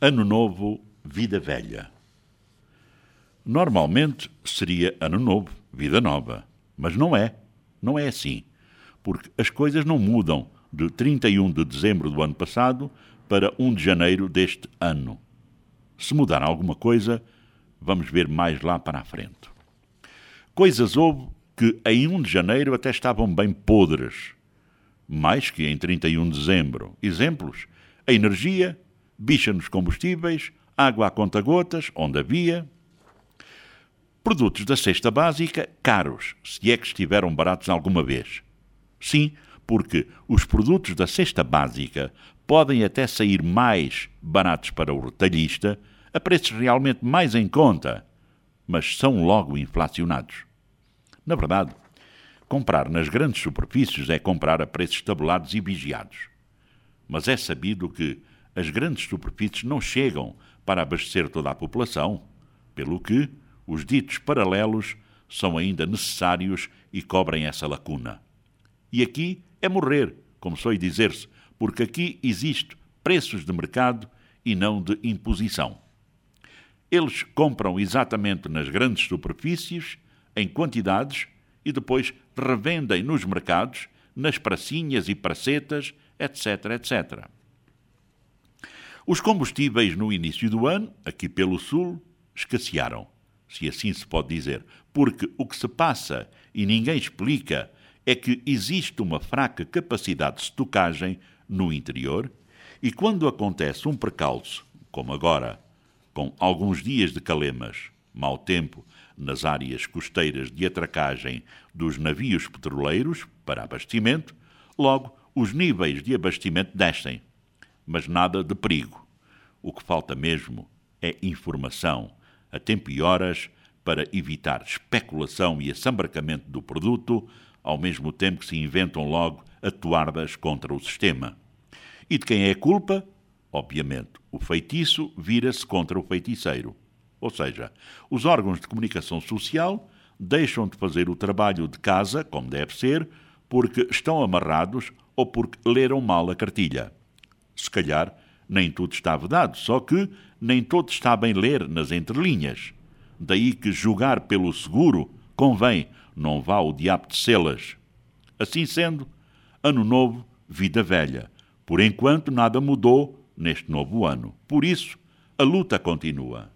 Ano Novo, Vida Velha. Normalmente seria Ano Novo, Vida Nova. Mas não é. Não é assim. Porque as coisas não mudam de 31 de dezembro do ano passado para 1 de janeiro deste ano. Se mudar alguma coisa, vamos ver mais lá para a frente. Coisas houve que em 1 de janeiro até estavam bem podres, mais que em 31 de dezembro. Exemplos: a energia, bicha nos combustíveis, água a conta-gotas, onde havia. Produtos da cesta básica caros, se é que estiveram baratos alguma vez. Sim, porque os produtos da cesta básica podem até sair mais baratos para o retalhista, a preços realmente mais em conta, mas são logo inflacionados. Na verdade, comprar nas grandes superfícies é comprar a preços tabulados e vigiados. Mas é sabido que as grandes superfícies não chegam para abastecer toda a população, pelo que os ditos paralelos são ainda necessários e cobrem essa lacuna. E aqui é morrer, como soe dizer-se, porque aqui existe preços de mercado e não de imposição. Eles compram exatamente nas grandes superfícies, em quantidades, e depois revendem nos mercados, nas pracinhas e pracetas, etc, etc. Os combustíveis no início do ano, aqui pelo Sul, escassearam, se assim se pode dizer, porque o que se passa e ninguém explica é que existe uma fraca capacidade de estocagem no interior e quando acontece um precalço, como agora, com alguns dias de calemas, mau tempo, nas áreas costeiras de atracagem dos navios petroleiros para abastecimento, logo os níveis de abastecimento descem mas nada de perigo. O que falta mesmo é informação, a tempo e horas, para evitar especulação e assambarcamento do produto, ao mesmo tempo que se inventam logo atuardas contra o sistema. E de quem é a culpa? Obviamente, o feitiço vira-se contra o feiticeiro. Ou seja, os órgãos de comunicação social deixam de fazer o trabalho de casa, como deve ser, porque estão amarrados ou porque leram mal a cartilha. Se calhar nem tudo está vedado, só que nem todo está bem ler nas entrelinhas. Daí que julgar pelo seguro convém, não vá o diabo de selas. Assim sendo, ano novo, vida velha. Por enquanto nada mudou neste novo ano. Por isso, a luta continua.